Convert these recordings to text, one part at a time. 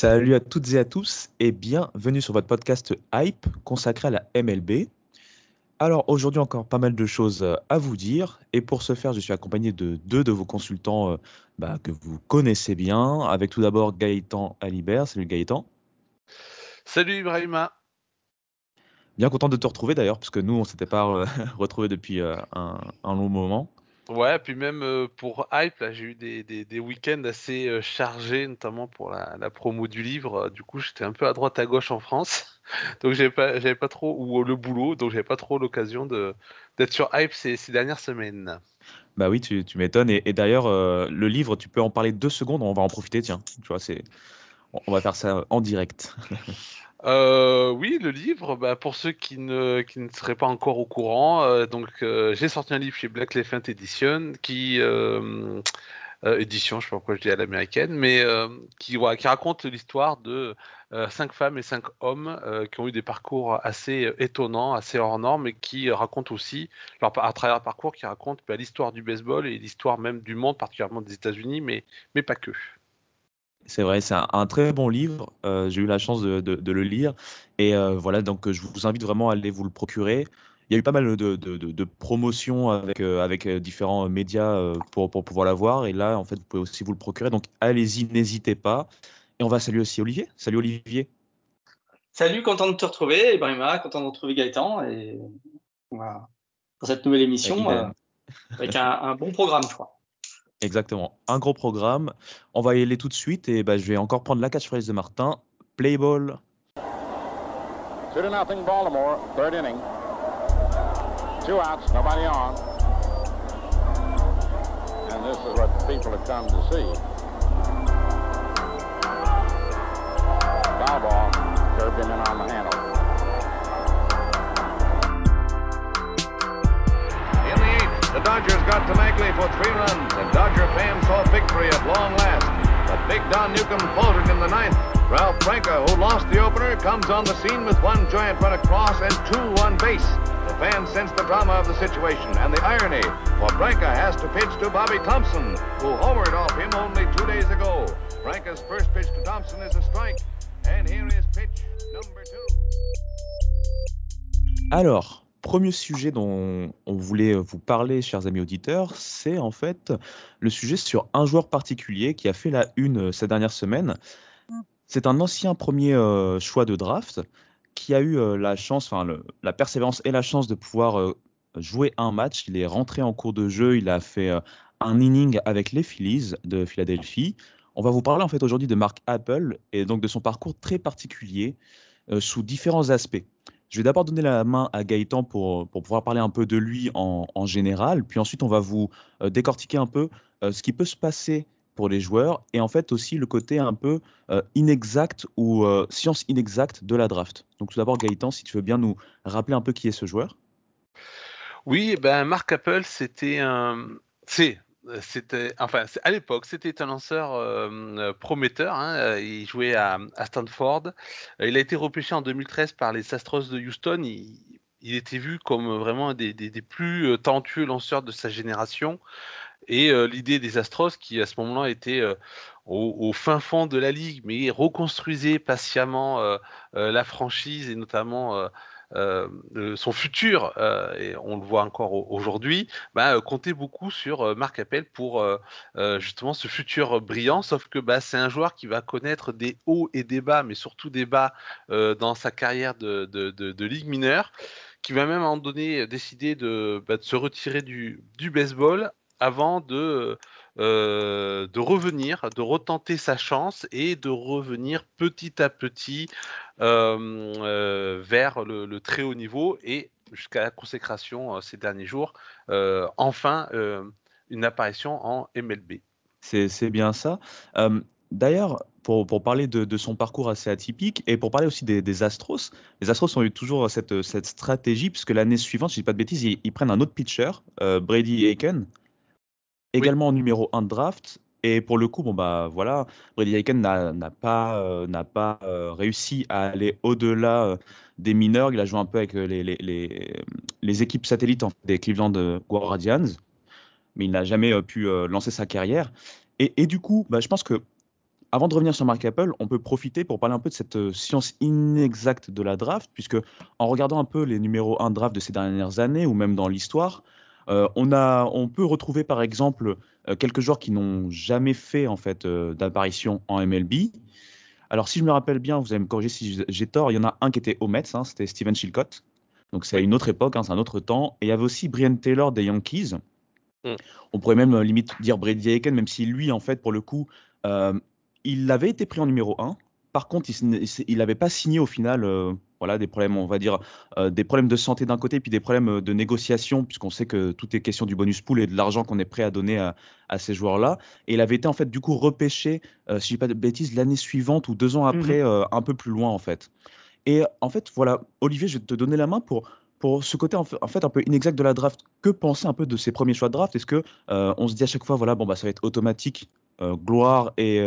Salut à toutes et à tous et bienvenue sur votre podcast Hype consacré à la MLB. Alors aujourd'hui encore pas mal de choses euh, à vous dire et pour ce faire je suis accompagné de deux de vos consultants euh, bah, que vous connaissez bien avec tout d'abord Gaëtan Alibert. Salut Gaëtan. Salut Ibrahima. Bien content de te retrouver d'ailleurs parce que nous on s'était pas euh, retrouvés depuis euh, un, un long moment. Ouais, puis même euh, pour Hype, là, j'ai eu des, des- week-ends assez euh, chargés, notamment pour la, la promo du livre. Euh, Du coup, j'étais un peu à droite à gauche en France, donc j'avais pas, pas trop ou le boulot, donc j'avais pas trop l'occasion d'être sur Hype ces, ces dernières semaines. Bah oui tu, tu m'étonnes et, d'ailleurs le livre tu peux en parler deux secondes on va en profiter tiens tu vois on va faire ça en direct. Euh, oui, le livre, bah, pour ceux qui ne, qui ne seraient pas encore au courant, euh, donc euh, j'ai sorti un livre chez Black Elephant Edition, qui édition, je sais pas pourquoi je dis à l'américaine, mais qui, qui raconte l'histoire de cinq femmes et cinq hommes qui ont eu des parcours assez étonnants, assez hors normes, et qui racontent aussi, à travers leur parcours, qui racontent bah, l'histoire du baseball et l'histoire même du monde, particulièrement des États-Unis, mais, mais pas que. C'est vrai, c'est un, un très bon livre. euh, j'ai eu la chance de, de- de le lire. Et euh, voilà, donc euh, je vous invite vraiment à aller vous le procurer. Il y a eu pas mal de, promotions avec, euh, avec différents médias pour, pour pouvoir l'avoir. Et là, en fait, vous pouvez aussi vous le procurer. Donc allez-y, n'hésitez pas. Et on va saluer aussi Olivier. Salut Olivier. Salut, content de te retrouver, Ibrahima, content de retrouver Gaëtan et voilà, dans cette nouvelle émission avec un, un bon programme, je crois. Exactement. Un gros programme. On va y aller tout de suite. Et bah, je vais encore prendre la catchphrase de Martin. Play ball. Two to nothing, Baltimore, third inning. Two outs, nobody on. And this is what people have come to see. Foul ball, curved him in on the handle. The Dodgers got to Magley for three runs, and Dodger fans saw victory at long last. But Big Don Newcomb faltered in the ninth. Ralph Branca, who lost the opener, comes on the scene with one giant run across and two on base. The fans sense the drama of the situation and the irony, for Branca has to pitch to Bobby Thompson, who homered off him only two days ago. Branca's first pitch to Thompson is a strike, and here is pitch number two. Alors, premier sujet dont on voulait vous parler, chers amis auditeurs, c'est en fait le sujet sur un joueur particulier qui a fait la une euh, ces dernières semaines. C'est un ancien premier euh, choix de draft qui a eu euh, la chance, enfin la persévérance et la chance de pouvoir euh, jouer un match. Il est rentré en cours de jeu, il a fait euh, un inning avec les Phillies de Philadelphie. On va vous parler en fait aujourd'hui de Mark Apple et donc de son parcours très particulier euh, sous différents aspects. Je vais d'abord donner la main à Gaëtan pour, pour pouvoir parler un peu de lui en, général, puis ensuite on va vous euh, décortiquer un peu euh, ce qui peut se passer pour les joueurs et en fait aussi le côté un peu euh, inexact ou euh, science inexacte de la draft. Donc tout d'abord Gaëtan, si tu veux bien nous rappeler un peu qui est ce joueur. Oui, ben Mark Apple, c'était un, c'est, euh, c'était, enfin, à l'époque, c'était un lanceur euh, euh, prometteur. hein, euh, il jouait à, Stanford. Euh, Il a été repêché en 2013 par les Astros de Houston. Il, était vu comme vraiment des, des- plus euh, talentueux lanceurs de sa génération. Et euh, l'idée des Astros, qui à ce moment-là était euh, au, au fin fond de la ligue, mais reconstruisait patiemment euh, euh, la franchise et notamment euh, son futur, et on le voit encore aujourd'hui, bah, comptait beaucoup sur Marc Appel pour justement ce futur brillant, sauf que bah, c'est un joueur qui va connaître des hauts et des bas, mais surtout des bas dans sa carrière de, ligue mineure, qui va même à un moment donné décider de, bah, se retirer du baseball avant de euh, de revenir, de retenter sa chance et de revenir petit à petit euh, euh, vers le, très haut niveau et jusqu'à la consécration ces derniers jours, enfin une apparition en MLB. C'est bien ça. D'ailleurs, pour, parler de, son parcours assez atypique et pour parler aussi des, Astros, les Astros ont eu toujours cette, cette stratégie, puisque l'année suivante, si je dis pas de bêtises, ils, prennent un autre pitcher, Brady Aiken, également en numéro 1 de draft. Et pour le coup, bon bah voilà, Brady Aiken n'a pas, euh, pas euh, réussi à aller au-delà euh, des mineurs. Il a joué un peu avec les, les, les, équipes satellites des Cleveland Guardians, mais il n'a jamais pu lancer sa carrière. Et, et du coup, bah, je pense que avant de revenir sur Mark Apple, on peut profiter pour parler un peu de cette science inexacte de la draft, puisque en regardant un peu les numéros 1 draft de ces dernières années, ou même dans l'histoire, on, a, on peut retrouver par exemple euh, quelques joueurs qui n'ont jamais fait en fait euh, d'apparition en MLB. Alors si je me rappelle bien, vous allez me corriger si j'ai tort, il y en a un qui était au Mets, hein, c'était Steven Chilcott. Donc c'est à une autre époque, hein, c'est un autre temps. Et il y avait aussi Brian Taylor des Yankees. Mm. On pourrait même limite dire Brady Aiken, même si lui, en fait, pour le coup, il avait été pris en numéro 1. Par contre, il n'avait pas signé au final voilà, des problèmes, on va dire, euh, des problèmes de santé d'un côté, puis des problèmes euh, de négociation, puisqu'on sait que tout est question du bonus pool et de l'argent qu'on est prêt à donner à, ces joueurs-là. Et il avait été en fait du coup repêché, euh, si je dis pas de bêtises, l'année suivante ou deux ans mmh après, un peu plus loin en fait. Et en fait, voilà, Olivier, je vais te donner la main pour pour ce côté en fait un peu inexact de la draft, que penser un peu de ces premiers choix de draft? Est-ce que on se dit à chaque fois, voilà, bon bah ça va être automatique, gloire et,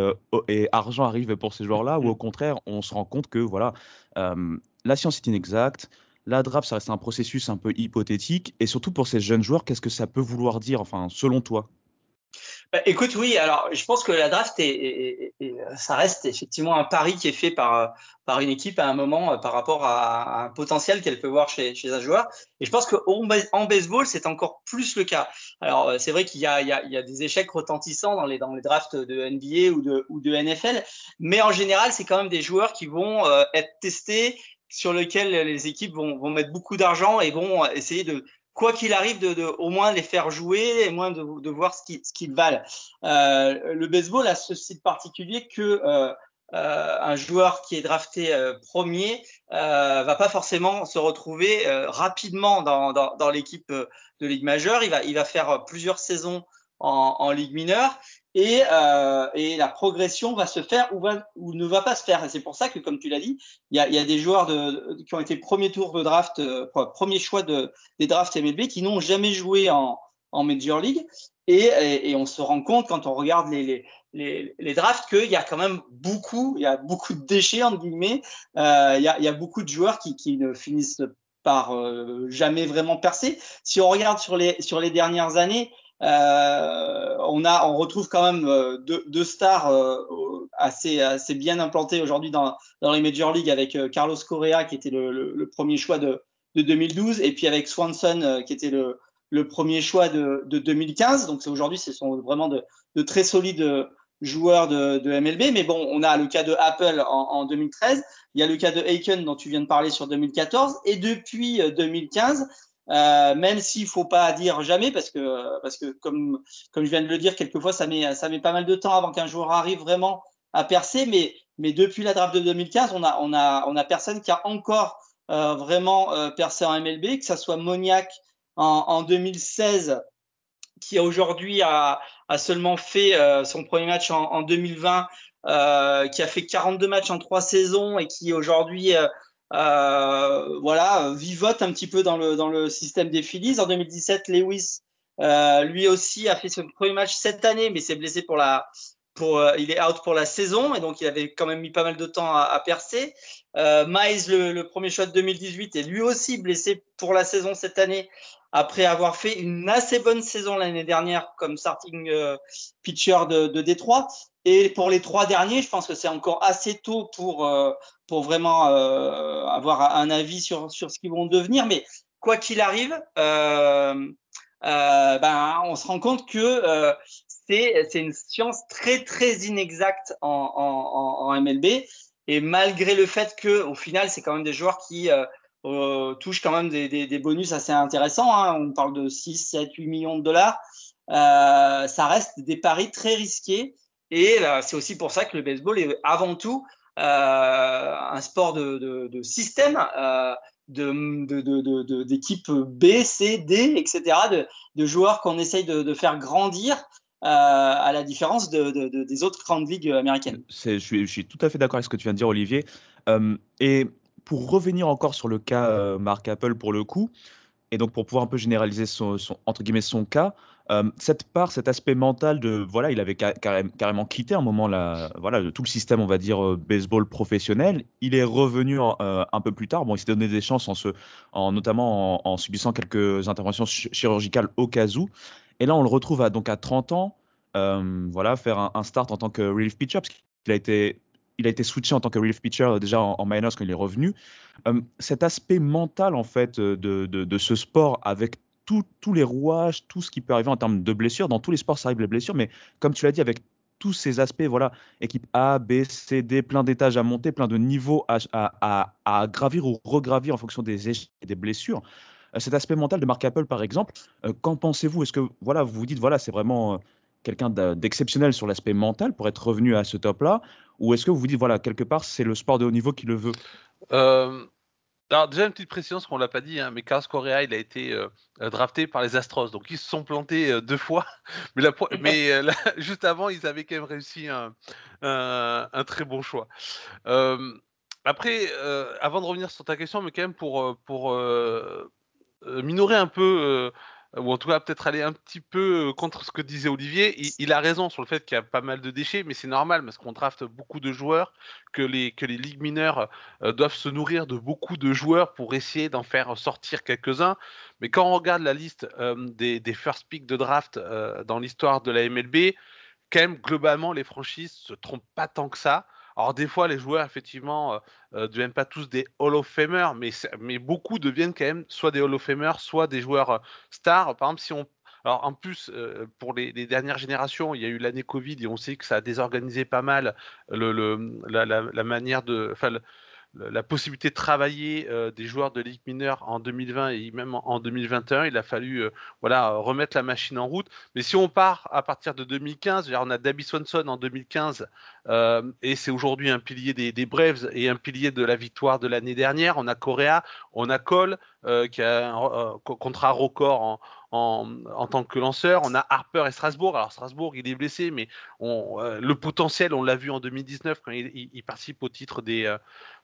et, argent arrivent pour ces joueurs-là, ou au contraire, on se rend compte que voilà, la science est inexacte. La draft, ça reste un processus un peu hypothétique. Et surtout pour ces jeunes joueurs, qu'est-ce que ça peut vouloir dire, enfin, selon toi? Bah, écoute, oui, alors je pense que la draft, est, ça reste effectivement un pari qui est fait par, par une équipe à un moment euh, par rapport à, un potentiel qu'elle peut voir chez, chez, un joueur. Et je pense qu'en baseball, c'est encore plus le cas. Alors, euh, c'est vrai qu'il y, y, y a, des échecs retentissants dans les, dans les drafts de NBA ou de, ou de NFL, mais en général, c'est quand même des joueurs qui vont euh, être testés sur lequel les équipes vont, vont mettre beaucoup d'argent et vont essayer de, quoi qu'il arrive, de, de, au moins les faire jouer et moins de, de voir ce qu'ils valent. Euh, le baseball a ce site particulier que euh, euh, un joueur qui est drafté euh, premier euh, va pas forcément se retrouver euh, rapidement dans, dans, dans l'équipe de Ligue majeure. Il va, il va faire plusieurs saisons en, en Ligue mineure et, euh, et, la progression va se faire ou, va, ou ne va pas se faire. Et c'est pour ça que, comme tu l'as dit, il y a, y a, des joueurs de, qui ont été premier tour de draft, euh, premier choix de, des drafts MLB qui n'ont jamais joué en, en Major League. Et, et, et, on se rend compte quand on regarde les, les, les, les drafts qu'il y a quand même beaucoup, il y a beaucoup de déchets, entre guillemets. Euh, il, y a, y a beaucoup de joueurs qui, qui ne finissent par euh, jamais vraiment percer. Si on regarde sur les, sur les dernières années, euh, on, a, on retrouve quand même euh, deux, stars euh, assez, assez bien implantées aujourd'hui dans, dans les Major League avec Carlos Correa qui était le, premier choix de, de 2012 et puis avec Swanson qui était le, le premier choix de, de 2015. Donc aujourd'hui, ce sont vraiment de, de, très solides joueurs de, de, MLB. Mais bon, on a le cas de Apple en, en, 2013, il y a le cas de Aiken dont tu viens de parler sur 2014 et depuis 2015, euh, même s'il faut pas dire jamais, parce que, parce que comme, comme je viens de le dire, quelquefois, ça met, ça met pas mal de temps avant qu'un joueur arrive vraiment à percer. Mais, mais depuis la draft de 2015, on a, on a, on a personne qui a encore euh, vraiment euh, percé en MLB, que ça soit Moniac en, en 2016, qui aujourd'hui a, a seulement fait son premier match en, en 2020, euh, qui a fait 42 matchs en trois saisons et qui aujourd'hui voilà, vivote un petit peu dans le, dans le système des Phillies. En 2017, Lewis, euh, lui aussi, a fait son premier match cette année, mais s'est blessé pour la, pour, euh, il est out pour la saison et donc il avait quand même mis pas mal de temps à, à percer. Euh, Miles, le, le, premier de 2018, est lui aussi blessé pour la saison cette année après avoir fait une assez bonne saison l'année dernière comme starting euh, pitcher de, de Détroit. Et pour les trois derniers, je pense que c'est encore assez tôt pour, euh, pour vraiment euh, avoir un avis sur, sur ce qu'ils vont devenir. Mais quoi qu'il arrive, euh, ben, on se rend compte que c'est une science très, très inexacte en, en, en, MLB. Et malgré le fait que, au final, c'est quand même des joueurs qui touchent quand même des, des, bonus assez intéressants. Hein. On parle de 6, 7, 8 millions de dollars. ça reste des paris très risqués et euh, c'est aussi pour ça que le baseball est avant tout euh, un sport de, système, euh, d'équipes B, C, D, etc., de, joueurs qu'on essaye de, faire grandir à la différence des autres grandes ligues américaines. Je suis, je suis, tout à fait d'accord avec ce que tu viens de dire, Olivier. et pour revenir encore sur le cas Mark Apple pour le coup, et donc pour pouvoir un peu généraliser son, entre guillemets son cas, euh, cette part, cet aspect mental de voilà, il avait carrément quitté un moment la, voilà, tout le système, on va dire euh, baseball professionnel. Il est revenu euh, un peu plus tard. Bon, il s'est donné des chances en se, en, notamment en, subissant quelques interventions chirurgicales au cas où. Et là, on le retrouve à, donc à 30 ans, voilà, faire un, start en tant que relief pitcher parce qu'il a été il a été switché en tant que relief pitcher déjà en, minors quand il est revenu. cet aspect mental en fait de, de, de, ce sport avec tous les rouages, tout ce qui peut arriver en termes de blessures. Dans tous les sports, ça arrive les blessures, mais comme tu l'as dit, avec tous ces aspects, voilà, équipe A, B, C, D, plein d'étages à monter, plein de niveaux à, gravir ou regravir en fonction des échecs et des blessures. Euh, cet aspect mental de Mark Apple, par exemple, euh, qu'en pensez-vous? Est-ce que voilà, vous vous dites, voilà, c'est vraiment euh, quelqu'un d'exceptionnel sur l'aspect mental pour être revenu à ce top-là? Ou est-ce que vous vous dites, voilà, quelque part, c'est le sport de haut niveau qui le veut? Alors déjà une petite précision, ce qu'on l'a pas dit, hein, mais Carlos Correa, il a été euh, euh, drafté par les Astros, donc ils se sont plantés euh, deux fois, mais, mais juste avant, ils avaient quand même réussi un, un, très bon choix. après, avant de revenir sur ta question, mais quand même pour, pour minorer un peu ou en tout cas peut-être aller un petit peu contre ce que disait Olivier. Il, a raison sur le fait qu'il y a pas mal de déchets, mais c'est normal parce qu'on draft beaucoup de joueurs, que les, que les ligues mineures doivent se nourrir de beaucoup de joueurs pour essayer d'en faire sortir quelques-uns. Mais quand on regarde la liste des, des, first picks de draft dans l'histoire de la MLB, quand même globalement les franchises se trompent pas tant que ça. Alors des fois, les joueurs, effectivement, ne euh, euh, deviennent pas tous des Hall of Famers, mais, beaucoup deviennent quand même soit des Hall of Famers, soit des joueurs euh, stars. Par exemple, si on... Alors en plus, pour les, dernières générations, il y a eu l'année Covid et on sait que ça a désorganisé pas mal la, manière de la possibilité de travailler euh, des joueurs de ligue mineure en 2020 et même en, 2021. Il a fallu euh, voilà, remettre la machine en route. Mais si on part à partir de 2015, on a Dabby Swanson en 2015 euh, et c'est aujourd'hui un pilier des, Braves et un pilier de la victoire de l'année dernière. On a Correa, on a Cole qui a un contrat record en, en, tant que lanceur. On a Harper et Strasbourg. Alors Strasbourg, il est blessé, mais on, le potentiel, on l'a vu en 2019 quand il, participe au titre des,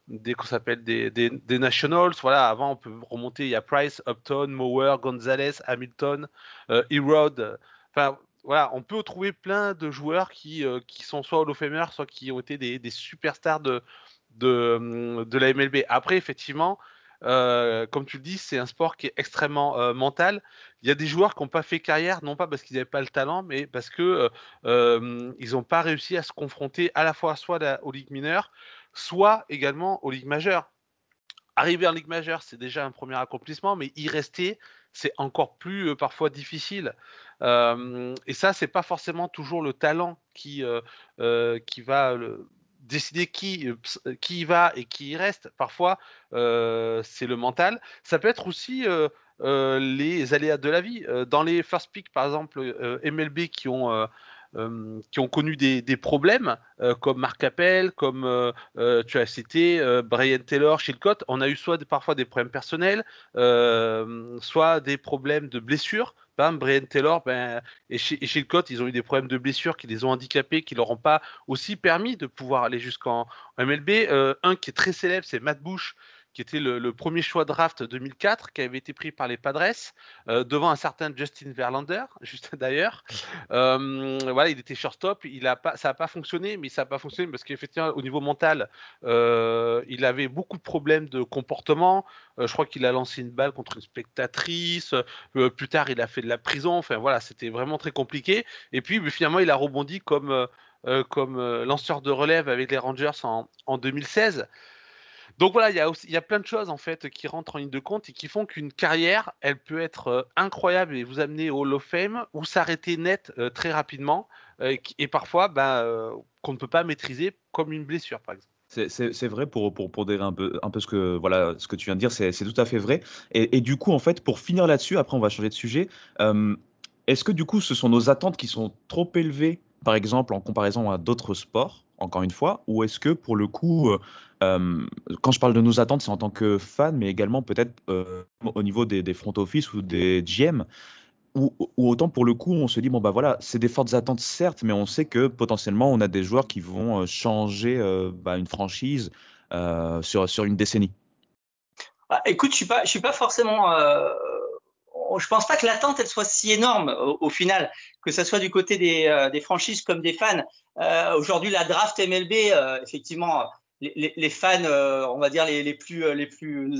des qu'on s'appelle des, des, Nationals. Voilà, avant on peut remonter, il y a Price, Upton, Mower, Gonzalez, Hamilton, euh, Erod. Enfin voilà, on peut trouver plein de joueurs qui, euh, qui sont soit Hall of Famer, soit qui ont été des, des superstars de, de, de, la MLB. Après, effectivement, euh, comme tu le dis, c'est un sport qui est extrêmement euh, mental. Il y a des joueurs qui n'ont pas fait carrière, non pas parce qu'ils n'avaient pas le talent, mais parce que ils n'ont pas réussi à se confronter à la fois soit aux ligues mineures, soit également aux ligues majeures. Arriver en Ligue majeure, c'est déjà un premier accomplissement, mais y rester, c'est encore plus euh, parfois difficile. et ça, c'est pas forcément toujours le talent qui, euh, euh, qui va décider qui, qui y va et qui y reste. Parfois, c'est le mental. Ça peut être aussi les aléas de la vie. Dans les first pick, par exemple, MLB qui ont euh, qui ont connu des, problèmes, euh, comme Marc Appel, comme euh, tu as cité Brian Taylor, Chilcott. On a eu soit parfois des problèmes personnels, soit des problèmes de blessures. Brian Taylor ben, et, Chilcott, ils ont eu des problèmes de blessures qui les ont handicapés, qui leur ont pas aussi permis de pouvoir aller jusqu'en MLB. un qui est très célèbre, c'est Matt Bush, qui était le, premier choix draft 2004, qui avait été pris par les Padres, euh, devant un certain Justin Verlander, juste d'ailleurs. Euh, voilà, il était shortstop, il a pas, ça n'a pas fonctionné, mais ça n'a pas fonctionné parce qu'effectivement, au niveau mental, euh, il avait beaucoup de problèmes de comportement. je crois qu'il a lancé une balle contre une spectatrice. plus tard, il a fait de la prison. Enfin, voilà, c'était vraiment très compliqué. Et puis, finalement, il a rebondi comme comme lanceur de relève avec les Rangers en, en 2016. Donc voilà, il y, a il plein de choses en fait qui rentrent en ligne de compte et qui font qu'une carrière, elle peut être euh, incroyable et vous amener au Hall of Fame ou s'arrêter net euh, très rapidement euh, et, parfois euh, qu'on ne peut pas maîtriser comme une blessure par exemple. C'est vrai pour, pour, pour dire un peu, un peu ce, que, voilà, ce que tu viens de dire, c'est tout à fait vrai. Et, et du coup, en fait, pour finir là-dessus, après on va changer de sujet, est-ce que du coup ce sont nos attentes qui sont trop élevées, par exemple en comparaison à d'autres sports, encore une fois, ou est-ce que pour le coup, euh, euh, quand je parle de nos attentes, c'est en tant que fan, mais également peut-être euh, au niveau des, front office ou des GM, ou, autant pour le coup, on se dit, bon, bah voilà, c'est des fortes attentes, certes, mais on sait que potentiellement, on a des joueurs qui vont changer bah, une franchise sur, sur une décennie. Ah, écoute, je suis pas, je suis pas forcément. Je pense pas que l'attente elle soit si énorme au, final, que ce soit du côté des, euh, des franchises comme des fans. Euh, Aujourd'hui, la draft MLB, euh, effectivement, les, fans, on va dire les, plus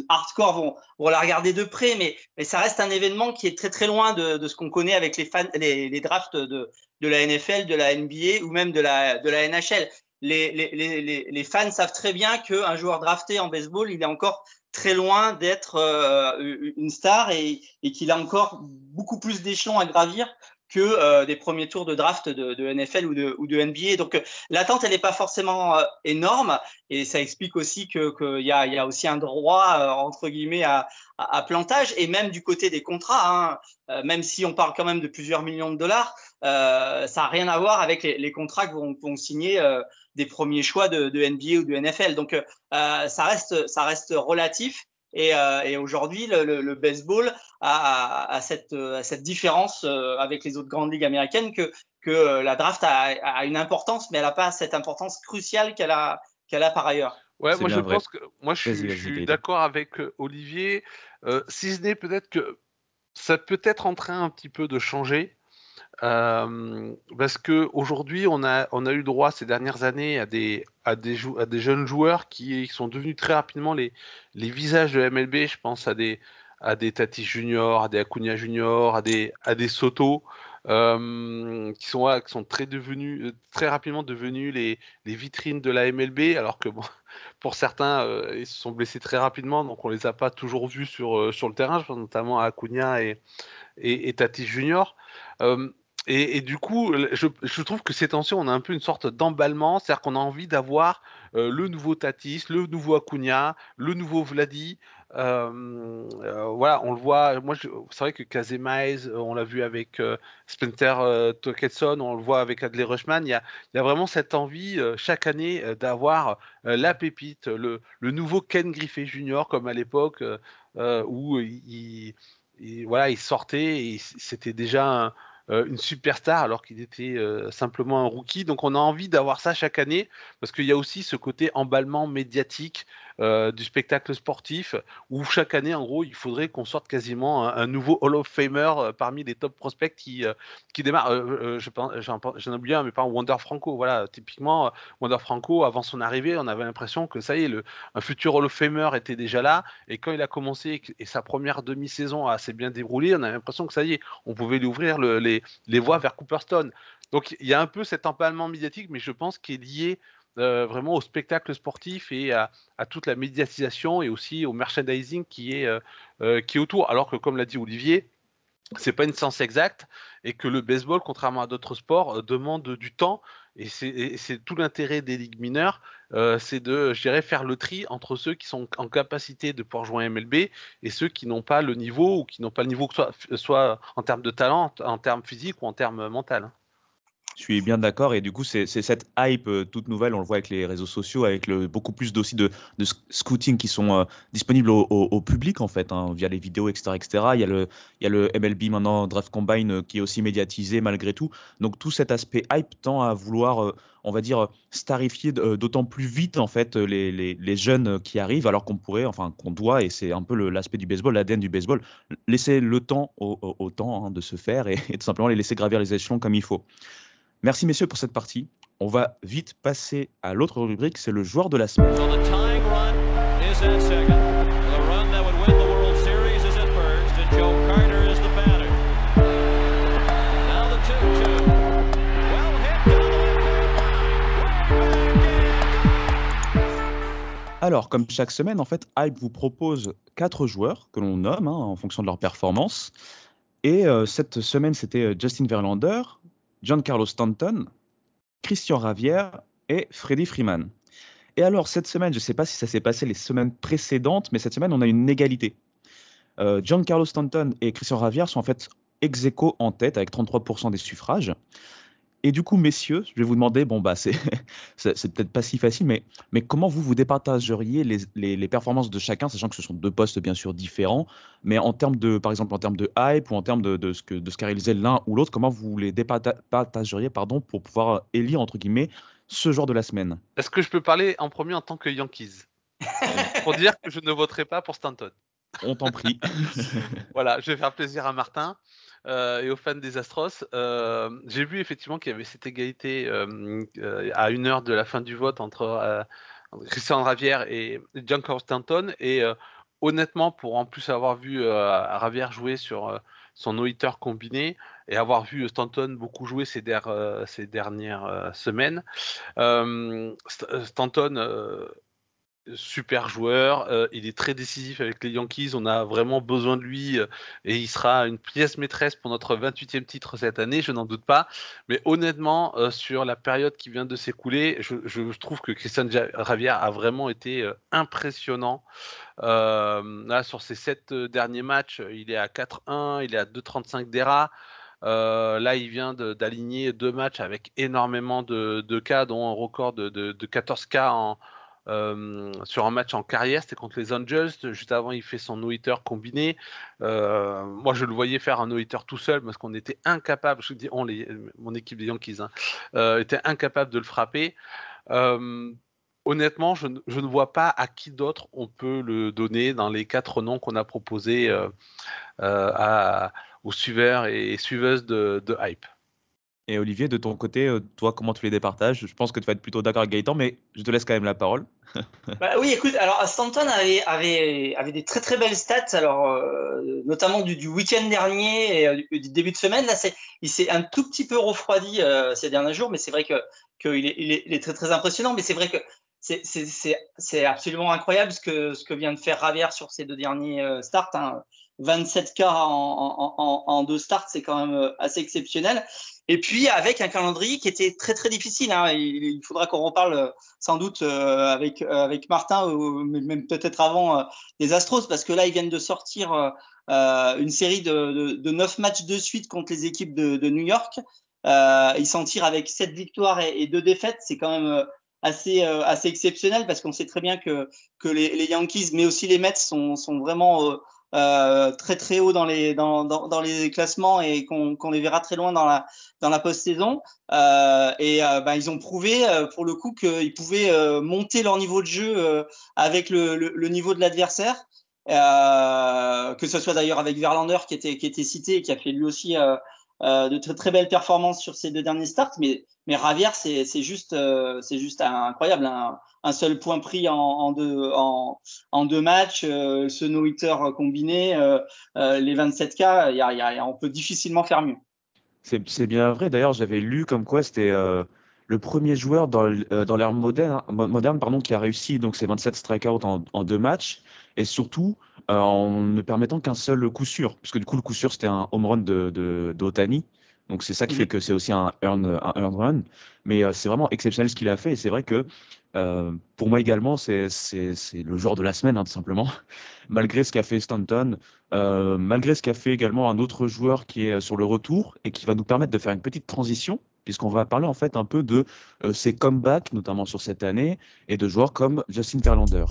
hardcore vont, la regarder de près, mais, ça reste un événement qui est très très loin de, ce qu'on connaît avec les fans, les, drafts de, la NFL, de la NBA ou même de la NHL. Les- les fans savent très bien qu'un joueur drafté en baseball, il est encore très loin d'être euh, une star et, qu'il a encore beaucoup plus d'échelons à gravir que euh, des premiers tours de draft de, NFL ou de, NBA. Donc euh, l'attente, elle n'est pas forcément énorme et ça explique aussi que qu'il y, a, y a aussi un droit entre guillemets à, plantage et même du côté des contrats, hein, même si on parle quand même de plusieurs millions de dollars, ça n'a rien à voir avec les, contrats que vont, vont signer des premiers choix de, de NBA ou de NFL. Donc euh, ça reste ça reste relatif. Et, euh, et aujourd'hui, le, le, le, baseball a, a, a, cette, a, cette, différence euh, avec les autres grandes ligues américaines que, que la draft a, a une importance, mais elle n'a pas cette importance cruciale qu'elle a, qu'elle a par ailleurs. Ouais, moi je vrai. pense que moi je suis, je suis d'accord avec euh, Olivier. Euh, si ce n'est peut-être que ça peut être en train un petit peu de changer. Euh, parce que aujourd'hui, on a, eu droit ces dernières années à des, jeunes joueurs qui, sont devenus très rapidement les, visages de MLB. Je pense à des, Tatis Junior, à des Acuna Junior, à des Soto, qui, sont, très, rapidement devenus les, vitrines de la MLB, alors que pour certains, ils se sont blessés très rapidement, donc on les a pas toujours vus sur, le terrain. Je pense notamment à Acuna et, et, et Tatis Junior. Et, du coup, je, trouve que ces tensions, on a un peu une sorte d'emballement, c'est-à-dire qu'on a envie d'avoir le nouveau Tatis, le nouveau Acuna, le nouveau Vladi. Euh, euh, voilà, on le voit. Moi, c'est vrai que Kazemaiz, on l'a vu avec euh, Spencer euh, Toketson, on le voit avec Adley Rushman. Il y a, vraiment cette envie euh, chaque année d'avoir euh, la pépite, le, nouveau Ken Griffey Jr. comme à l'époque euh, où il, il, voilà, il sortait et c'était déjà un, euh, une superstar alors qu'il était euh, simplement un rookie. Donc on a envie d'avoir ça chaque année parce qu'il y a aussi ce côté emballement médiatique euh, du spectacle sportif où chaque année en gros il faudrait qu'on sorte quasiment un, nouveau Hall of Famer euh, parmi les top prospects qui, euh, qui démarrent. J'en oublie un mais pas Wonder Franco. Voilà, typiquement Wonder Franco avant son arrivée on avait l'impression que ça y est un futur Hall of Famer était déjà là et quand il a commencé et sa première demi-saison a assez bien déroulé on avait l'impression que ça y est on pouvait lui ouvrir le, les les voies vers Cooperstone. Donc il y a un peu cet empalement médiatique, mais je pense qu'il est lié euh, vraiment au spectacle sportif et à, à, toute la médiatisation et aussi au merchandising qui est, euh, euh, qui autour. Alors que comme l'a dit Olivier, c'est pas une science exacte et que le baseball, contrairement à d'autres sports, demande du temps et c'est tout l'intérêt des ligues mineures, c'est de, dirais, faire le tri entre ceux qui sont en capacité de pouvoir jouer MLB et ceux qui n'ont pas le niveau ou qui n'ont pas le niveau, soit, soit en termes de talent, en termes physiques ou en termes mental. Je suis bien d'accord et du coup c'est cette hype euh, toute nouvelle, on le voit avec les réseaux sociaux, avec le, beaucoup plus aussi de, de, scouting qui sont euh, disponibles au, public en fait, hein, via les vidéos, etc., etc. Il y, a le, MLB maintenant Draft Combine euh, qui est aussi médiatisé malgré tout. Donc tout cet aspect hype tend à vouloir, on va dire, starifier d'autant plus vite en fait les, jeunes qui arrivent, alors qu'on pourrait, enfin qu'on doit, et c'est un peu l'aspect du baseball, l'ADN du baseball, laisser le temps au, au temps hein, de se faire et, et tout simplement les laisser gravir les échelons comme il faut. Merci messieurs pour cette partie. On va vite passer à l'autre rubrique, c'est le joueur de la semaine. Alors, comme chaque semaine, en fait, Hype vous propose quatre joueurs que l'on nomme hein, en fonction de leur performance. Et euh, cette semaine, c'était euh, Justin Verlander, Giancarlo Stanton, Christian Ravière et Freddy Freeman. Et alors, cette semaine, je ne sais pas si ça s'est passé les semaines précédentes, mais cette semaine, on a une égalité. Euh, Giancarlo Stanton et Christian Ravière sont en fait ex aequo en tête avec 33% des suffrages. Et du coup, messieurs, je vais vous demander, bon, bah, c'est, c'est, peut-être pas si facile, mais, mais comment vous vous départageriez les, les, performances de chacun, sachant que ce sont deux postes bien sûr différents, mais en termes de, par exemple, en termes de hype ou en termes de, de ce, que, de ce qu'a réalisé l'un ou l'autre, comment vous les départageriez pardon, pour pouvoir élire, entre guillemets, ce genre de la semaine? Est-ce que je peux parler en premier en tant que Yankees? Pour dire que je ne voterai pas pour Stanton. On t'en prie. voilà, je vais faire plaisir à Martin. Euh, et aux fans des Astros. Euh, j'ai vu effectivement qu'il y avait cette égalité euh, à une heure de la fin du vote entre Christian Ravière et Giancarlo Stanton. Et honnêtement, pour en plus avoir vu Ravière jouer sur son no-hitter combiné et avoir vu Stanton beaucoup jouer ces, ces dernières semaines, Stanton super joueur, euh, il est très décisif avec les Yankees, on a vraiment besoin de lui euh, et il sera une pièce maîtresse pour notre 28e titre cette année, je n'en doute pas. Mais honnêtement, euh, sur la période qui vient de s'écouler, je, trouve que Christian Ravière a vraiment été impressionnant. là, sur ses sept derniers matchs, il est à 4-1, il est à 2-35 d'ERA. là, il vient d'aligner deux matchs avec énormément de, cas, dont un record de, de 14 cas en, euh, sur un match en carrière, c'était contre les Angels. Juste avant, il fait son no-hitter combiné. Euh, moi, je le voyais faire un no-hitter tout seul parce qu'on était incapable, je dis mon équipe des Yankees, hein, euh, était incapable de le frapper. honnêtement, je, ne vois pas à qui d'autre on peut le donner dans les quatre noms qu'on a proposés aux suiveurs et suiveuses de Hype. Et Olivier, de ton côté, toi, comment tu les départages? Je pense que tu vas être plutôt d'accord avec Gaëtan, mais je te laisse quand même la parole. bah, oui, écoute, alors Stanton avait, avait, avait des très très belles stats, alors euh, notamment du, week-end dernier et euh, du début de semaine. Là, il s'est un tout petit peu refroidi euh, ces derniers jours, mais c'est vrai que qu'il est, il est, il est, très très impressionnant. Mais c'est vrai que c'est, absolument incroyable ce que, ce que vient de faire Ravière sur ces deux derniers starts. Hein. 27 k en, en, en, en, deux starts, c'est quand même assez exceptionnel. Et puis avec un calendrier qui était très très difficile. Hein. Il, faudra qu'on reparle euh, sans doute euh, avec euh, avec Martin ou même peut-être avant des Astros parce que là ils viennent de sortir une série de, de, 9 matchs de suite contre les équipes de, de New York. ils s'en tirent avec 7 victoires et, 2 défaites. C'est quand même assez assez exceptionnel parce qu'on sait très bien que que les, les, Yankees mais aussi les Mets sont sont vraiment euh, très très haut dans les dans, dans, les classements et qu'on les verra très loin dans la dans la post-saison. Euh, et euh, bah, ils ont prouvé euh, pour le coup qu'ils pouvaient monter leur niveau de jeu avec le, le, le, niveau de l'adversaire. que ce soit d'ailleurs avec Verlander qui était qui était cité et qui a fait lui aussi de très belles performances sur ces deux derniers starts. Mais mais Ravière c'est juste c'est juste incroyable. Hein un seul point pris en, deux, en, deux matchs, euh, ce no-hitter combiné, euh, euh, les 27 cas, y a, on peut difficilement faire mieux. C'est bien vrai. D'ailleurs, j'avais lu comme quoi c'était le premier joueur dans, dans l'ère moderne, moderne pardon, qui a réussi donc ces 27 strikeouts en deux matchs et surtout en ne permettant qu'un seul coup sûr, puisque du coup le coup sûr c'était un home run de d'Otani. Donc c'est ça qui fait que c'est aussi un earn, un earn run. Mais c'est vraiment exceptionnel ce qu'il a fait. Et c'est vrai que euh, pour moi également, c'est le genre de la semaine, hein, tout simplement. malgré ce qu'a fait Stanton, euh, malgré ce qu'a fait également un autre joueur qui est sur le retour et qui va nous permettre de faire une petite transition, puisqu'on va parler en fait un peu de euh, ses comebacks, notamment sur cette année, et de joueurs comme Justin Verlander.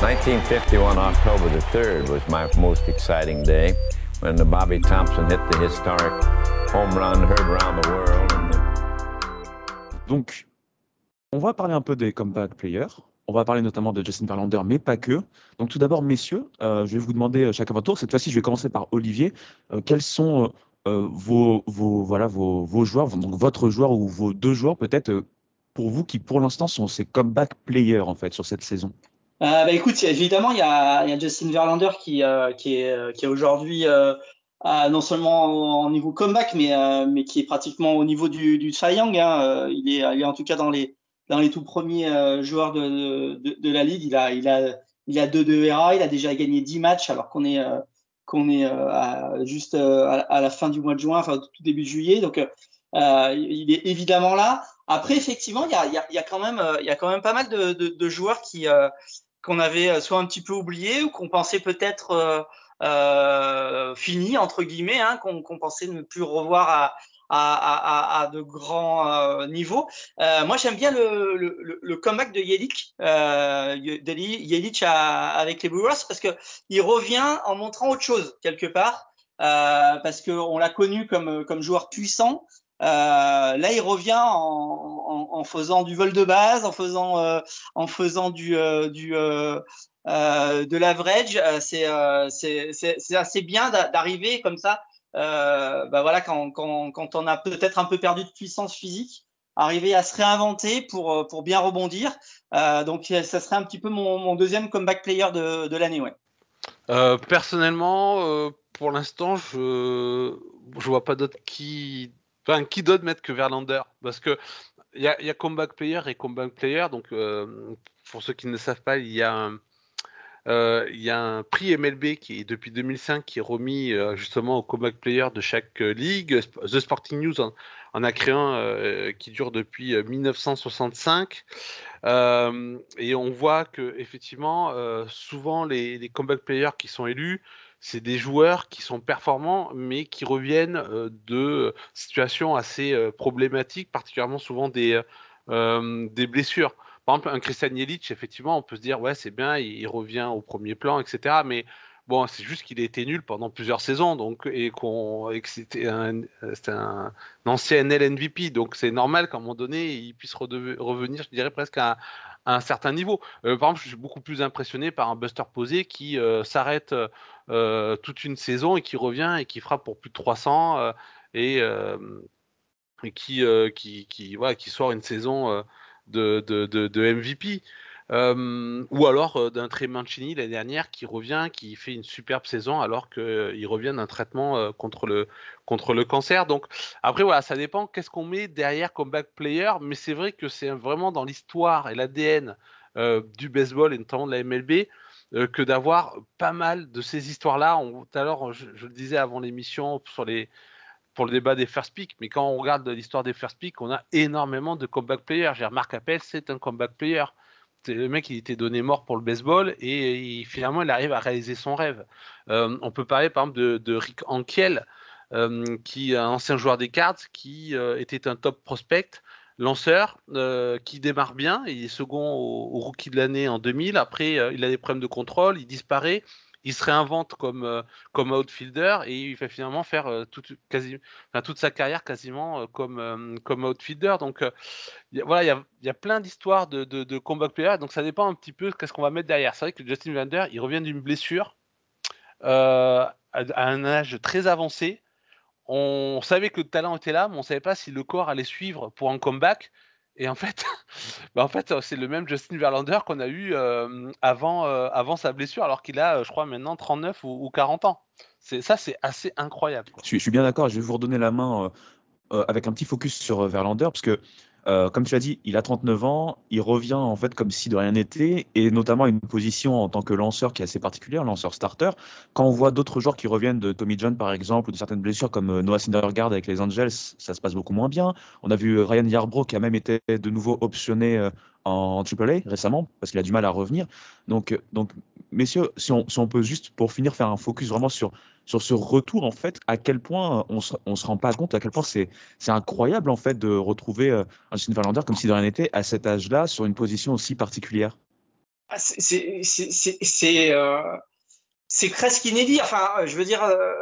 1951 October the 3rd was my most exciting day when the Bobby Thompson hit the historic home run heard around the world. Donc, on va parler un peu des comeback players. On va parler notamment de Justin Verlander, mais pas que. Donc tout d'abord, messieurs, euh, je vais vous demander euh, chacun votre tour. Cette fois-ci, je vais commencer par Olivier. Euh, quels sont vos, voilà, vos, joueurs, donc votre joueur ou vos deux joueurs peut-être pour vous qui pour l'instant sont ces comeback players en fait sur cette saison? Bah, Écoute, évidemment, il y a, Justin Verlander qui, est, qui est aujourd'hui non seulement au niveau comeback, mais, qui est pratiquement au niveau du, du. Hein. Il, est, en tout cas dans les dans tout premiers joueurs de, la ligue. Il a, il a, il 2 de ERA, il a déjà gagné 10 matchs alors qu'on est, juste à, la fin du mois de juin, enfin tout début juillet. Donc, il est évidemment là. Après, effectivement, il y a, quand, même, pas mal de joueurs qui, qu'on avait soit un petit peu oubliés ou qu'on pensait peut-être euh, fini entre guillemets, hein, qu'on pensait ne plus revoir à, à, à, de grands euh, niveaux. Euh, moi, j'aime bien le, le, comeback de Yelich, euh, Yelich avec les Brewers parce que il revient en montrant autre chose quelque part, euh, parce qu'on l'a connu comme, comme joueur puissant. Là, il revient en, faisant du vol de base, en faisant, en faisant du, du euh, de l'average, euh, euh, c'est assez bien d'arriver comme ça. bah voilà, quand, quand, on a peut-être un peu perdu de puissance physique, arriver à se réinventer pour, pour bien rebondir. donc, ça serait un petit peu mon, deuxième comeback player de, de l'année. Ouais. personnellement, pour l'instant, je ne vois pas d'autre qui. Enfin, qui d'autre mettre que Verlander? Parce que il y a, comeback player et comeback player. Donc, pour ceux qui ne savent pas, il y a un, euh, prix MLB qui est depuis 2005 qui est remis euh, justement au comeback player de chaque euh, ligue. The Sporting News en, a créé un qui dure depuis 1965. et on voit que effectivement, souvent les, les, comeback players qui sont élus, c'est des joueurs qui sont performants, mais qui reviennent de situations assez problématiques, particulièrement souvent des, des blessures. Par exemple, un Christian Jelic, effectivement, on peut se dire, ouais, c'est bien, il, revient au premier plan, etc. Mais bon, c'est juste qu'il a été nul pendant plusieurs saisons, donc, et, qu'on, que c'était un, un, ancien LNVP. Donc, c'est normal qu'à un moment donné, il puisse revenir, je dirais, presque à, un certain niveau. Euh, par exemple, je suis beaucoup plus impressionné par un Buster Posé qui euh, s'arrête euh, toute une saison et qui revient et qui frappe pour plus de 300 et, et qui, qui, qui, sort une saison de, MVP. Euh, ou alors euh, d'un Trey Mancini l'année dernière qui revient, qui fait une superbe saison alors qu'il euh, revient d'un traitement contre, le, contre le cancer. Donc après voilà, ça dépend qu'est-ce qu'on met derrière comme back player, mais c'est vrai que c'est vraiment dans l'histoire et l'ADN du baseball et notamment de la MLB que d'avoir pas mal de ces histoires-là. Tout à l'heure, je, le disais avant l'émission sur les pour le débat des first picks, mais quand on regarde l'histoire des first picks, on a énormément de comeback players. Marc Appel, c'est un comeback player. Le mec, il était donné mort pour le baseball et finalement, il arrive à réaliser son rêve. Euh, on peut parler par exemple de, Rick Ankiel, euh, qui est un ancien joueur des Cards, qui euh, était un top prospect, lanceur, qui démarre bien. Il est second au, rookie de l'année en 2000. Après, il a des problèmes de contrôle, il disparaît il se réinvente comme, euh, comme outfielder et il va finalement faire euh, toute, sa carrière quasiment euh, comme, comme outfielder. Donc voilà, il y a, plein d'histoires de, de, combat player, donc ça dépend un petit peu qu'est-ce qu'on va mettre derrière. C'est vrai que Justin Vander, il revient d'une blessure à, un âge très avancé. On savait que le talent était là, mais on ne savait pas si le corps allait suivre pour un comeback. Et en fait, bah en fait c'est le même Justin Verlander qu'on a eu avant, avant sa blessure, alors qu'il a, je crois, maintenant 39 ou, 40 ans. C'est, ça, c'est assez incroyable. Je, suis, je suis bien d'accord. Je vais vous redonner la main avec un petit focus sur Verlander, parce que euh, comme tu l'as dit, il a 39 ans, il revient en fait comme si de rien n'était, et notamment une position en tant que lanceur qui est assez particulière, lanceur starter. Quand on voit d'autres joueurs qui reviennent de Tommy John par exemple, ou de certaines blessures comme euh, Noah Syndergaard avec les Angels, ça se passe beaucoup moins bien. On a vu Ryan Yarbrough qui a même été de nouveau optionné euh, en AAA récemment parce qu'il a du mal à revenir. Donc, donc messieurs, si on, si on peut juste pour finir faire un focus vraiment sur sur ce retour, en fait, à quel point on se, se rend pas compte, à quel point c'est, incroyable, en fait, de retrouver euh, un Justin Verlander comme si de rien n'était à cet âge-là, sur une position aussi particulière. Ah, c'est, c'est, euh, presque inédit. Enfin, je veux dire, euh,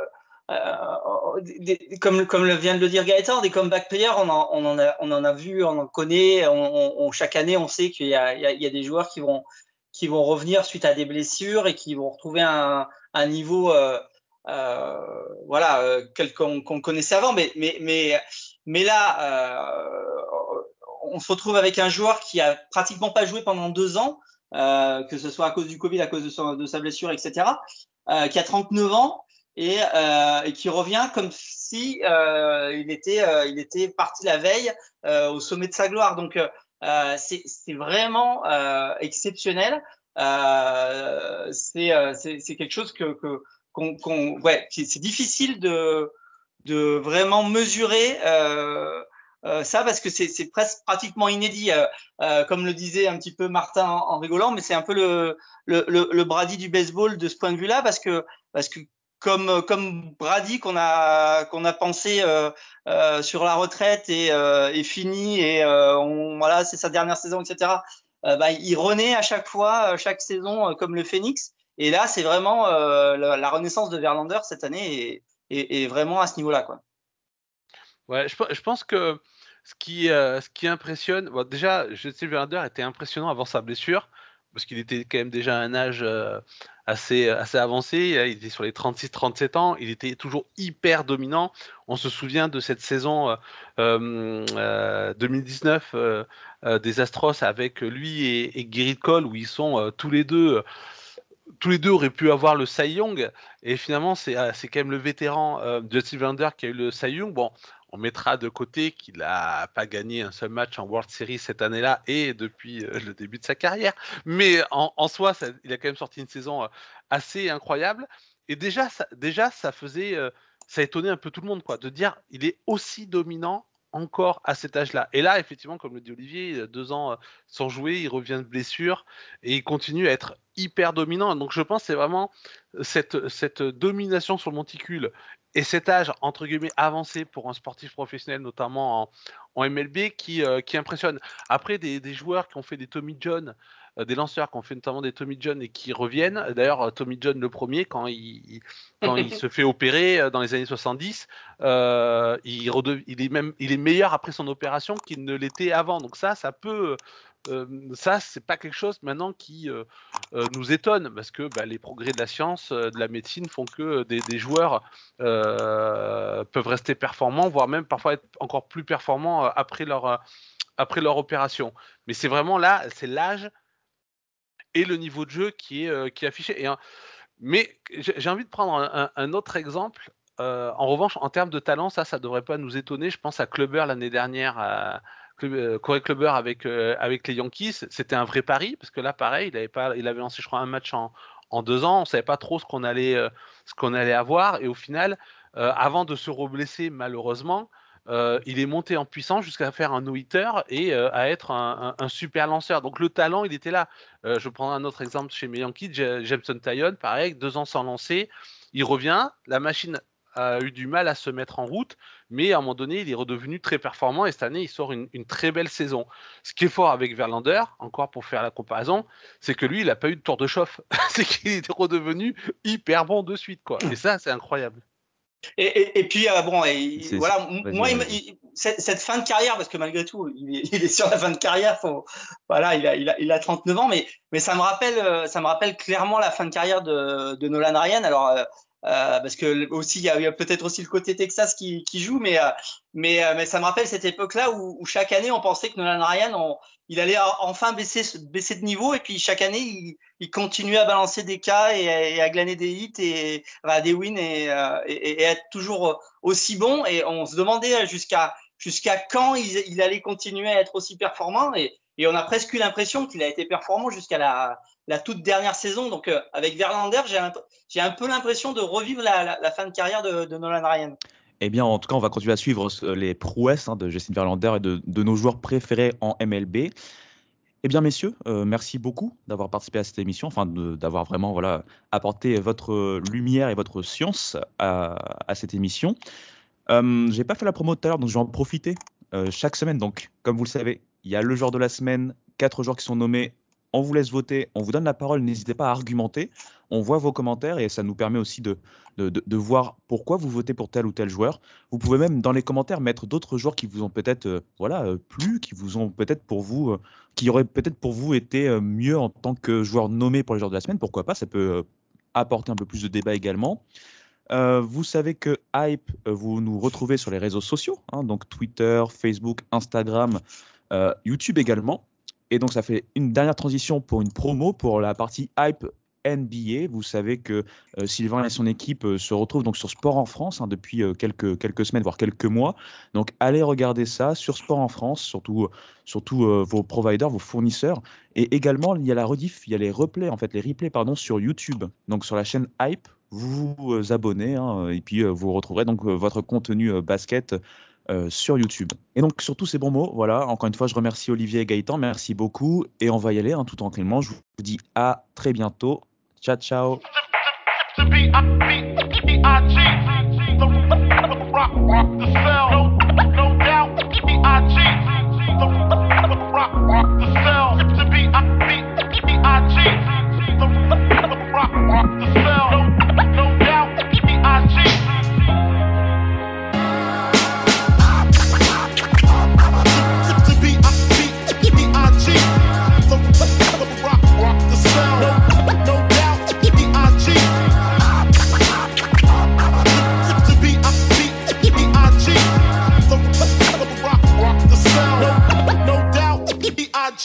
comme, comme vient de le dire Gaëtan, des comeback players, on en, a, vu, on en connaît. On, chaque année, on sait qu'il y a, des joueurs qui vont, revenir suite à des blessures et qui vont retrouver un, niveau euh, voilà, euh, qu'on connaissait avant, mais, là, euh, on se retrouve avec un joueur qui a pratiquement pas joué pendant deux ans, que ce soit à cause du Covid, à cause de, sa blessure, etc., qui a 39 ans et, et qui revient comme si il était, il était parti la veille au sommet de sa gloire. Donc c'est vraiment exceptionnel. c'est quelque chose que, qu'on, ouais, c'est difficile de, de vraiment mesurer euh, ça parce que c'est presque pratiquement inédit, euh, euh, comme le disait un petit peu Martin en, rigolant, mais c'est un peu le, le, le, Brady du baseball de ce point de vue-là parce que, parce que comme, comme Brady qu'on a, qu'on a pensé sur la retraite et, et fini et on, voilà, c'est sa dernière saison, etc. Bah, il renaît à chaque fois, chaque saison comme le Phoenix. Et là, c'est vraiment la, renaissance de Verlander cette année est, vraiment à ce niveau-là. Ouais, je, pense que ce qui, euh, ce qui impressionne, bon, déjà, Justin Verlander était impressionnant avant sa blessure, parce qu'il était quand même déjà à un âge euh, assez, assez avancé. Il était sur les 36-37 ans. Il était toujours hyper dominant. On se souvient de cette saison 2019 euh, des Astros avec lui et, et Cole, où ils sont tous les deux tous les deux auraient pu avoir le Cy Young, et finalement, c'est quand même le vétéran Justin Verlander qui a eu le Cy Young. Bon, on mettra de côté qu'il n'a pas gagné un seul match en World Series cette année-là et depuis euh, le début de sa carrière. Mais en, soi, il a quand même sorti une saison euh, assez incroyable. Et déjà, ça, déjà, ça faisait, euh, ça étonnait un peu tout le monde, quoi, de dire il est aussi dominant encore à cet âge-là. Et là, effectivement, comme le dit Olivier, deux ans sans jouer, il revient de blessure et il continue à être hyper dominant. Donc je pense que c'est vraiment cette, cette domination sur le monticule et cet âge, entre guillemets, avancé pour un sportif professionnel, notamment en, MLB, qui, euh, qui, impressionne. Après, des, joueurs qui ont fait des Tommy John, euh, des lanceurs qui ont fait notamment des Tommy John et qui reviennent. D'ailleurs, euh, Tommy John, le premier, quand il, quand il se fait opérer dans les années 70, il, il, est même, il est meilleur après son opération qu'il ne l'était avant. Donc ça, ça peut ça, c'est pas quelque chose maintenant qui nous étonne parce que bah, les progrès de la science, de la médecine font que des, joueurs peuvent rester performants, voire même parfois être encore plus performants après leur, après leur opération. Mais c'est vraiment là, c'est l'âge et le niveau de jeu qui est, qui est affiché. Mais j'ai envie de prendre un, autre exemple. en revanche, en termes de talent, ça, ça devrait pas nous étonner. Je pense à Clubber l'année dernière à, euh, Corey Clubber avec, euh, avec les Yankees, c'était un vrai pari, parce que là, pareil, il avait, pas, il avait lancé, je crois, un match en, en deux ans. On ne savait pas trop ce qu'on allait, euh, qu'on allait avoir. Et au final, avant de se reblesser, malheureusement, il est monté en puissance jusqu'à faire un no-hitter et à être un, super lanceur. Donc le talent, il était là. je prends un autre exemple chez mes Yankees, Jameson Taillon, pareil, deux ans sans lancer. Il revient, la machine a eu du mal à se mettre en route, mais à un moment donné, il est redevenu très performant et cette année, il sort une, très belle saison. Ce qui est fort avec Verlander, encore pour faire la comparaison, c'est que lui, il n'a pas eu de tour de chauffe. c'est qu'il est redevenu hyper bon de suite, quoi. Et ça, c'est incroyable. Et, puis, euh, bon, voilà, moi, cette, fin de carrière, parce que malgré tout, il est, sur la fin de carrière, faut, voilà, il a, il, a, 39 ans, mais, mais ça, me rappelle, euh, ça me rappelle clairement la fin de carrière de, de Nolan Ryan. Alors, euh, parce que aussi il y a, peut-être aussi le côté Texas qui, qui joue, mais, euh, mais, euh, mais ça me rappelle cette époque-là où, où, chaque année on pensait que Nolan Ryan, il allait enfin baisser, baisser de niveau et puis chaque année il, il continuait à balancer des cas et, à glaner des hits et des wins et, et, être toujours aussi bon. Et on se demandait jusqu'à jusqu'à quand il, il, allait continuer à être aussi performant et, et on a presque eu l'impression qu'il a été performant jusqu'à la, la toute dernière saison. Donc, euh, avec Verlander, j'ai un, peu l'impression de revivre la, fin de carrière de, Nolan Ryan. Eh bien, en tout cas, on va continuer à suivre euh, les prouesses hein, de Justin Verlander et de, nos joueurs préférés en MLB. Eh bien, messieurs, euh, merci beaucoup d'avoir participé à cette émission, enfin d'avoir vraiment voilà, apporté votre lumière et votre science à, à cette émission. Euh, J'ai pas fait la promo tout à l'heure, donc je vais en profiter. chaque semaine, donc, comme vous le savez, il y a le joueur de la semaine, quatre joueurs qui sont nommés on vous laisse voter, on vous donne la parole, n'hésitez pas à argumenter, on voit vos commentaires et ça nous permet aussi de, voir pourquoi vous votez pour tel ou tel joueur. Vous pouvez même dans les commentaires mettre d'autres joueurs qui vous ont peut-être euh, voilà, euh, plu, qui vous ont peut-être pour vous, euh, qui auraient peut-être pour vous été mieux en tant que joueur nommé pour les joueurs de la semaine, pourquoi pas, ça peut apporter un peu plus de débat également. vous savez que Hype, vous nous retrouvez sur les réseaux sociaux, hein, donc Twitter, Facebook, Instagram, YouTube également. Et donc, ça fait une dernière transition pour une promo pour la partie Hype NBA. Vous savez que euh, Sylvain et son équipe euh, se retrouvent donc sur Sport en France hein, depuis euh, quelques, quelques semaines, voire quelques mois. Donc allez regarder ça sur Sport en France, surtout, surtout vos providers, vos fournisseurs. Et également, il y a la rediff, il y a les replays, en fait, les replays pardon, sur YouTube, donc sur la chaîne Hype. Vous vous abonnez hein, et puis vous retrouverez donc votre contenu basket euh, sur YouTube. Et donc, sur tous ces bons mots, voilà, encore une fois, je remercie Olivier et Gaëtan, merci beaucoup. Et on va y aller hein, tout tranquillement. Je vous dis à très bientôt. Ciao, ciao.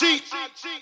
cheat. I cheat.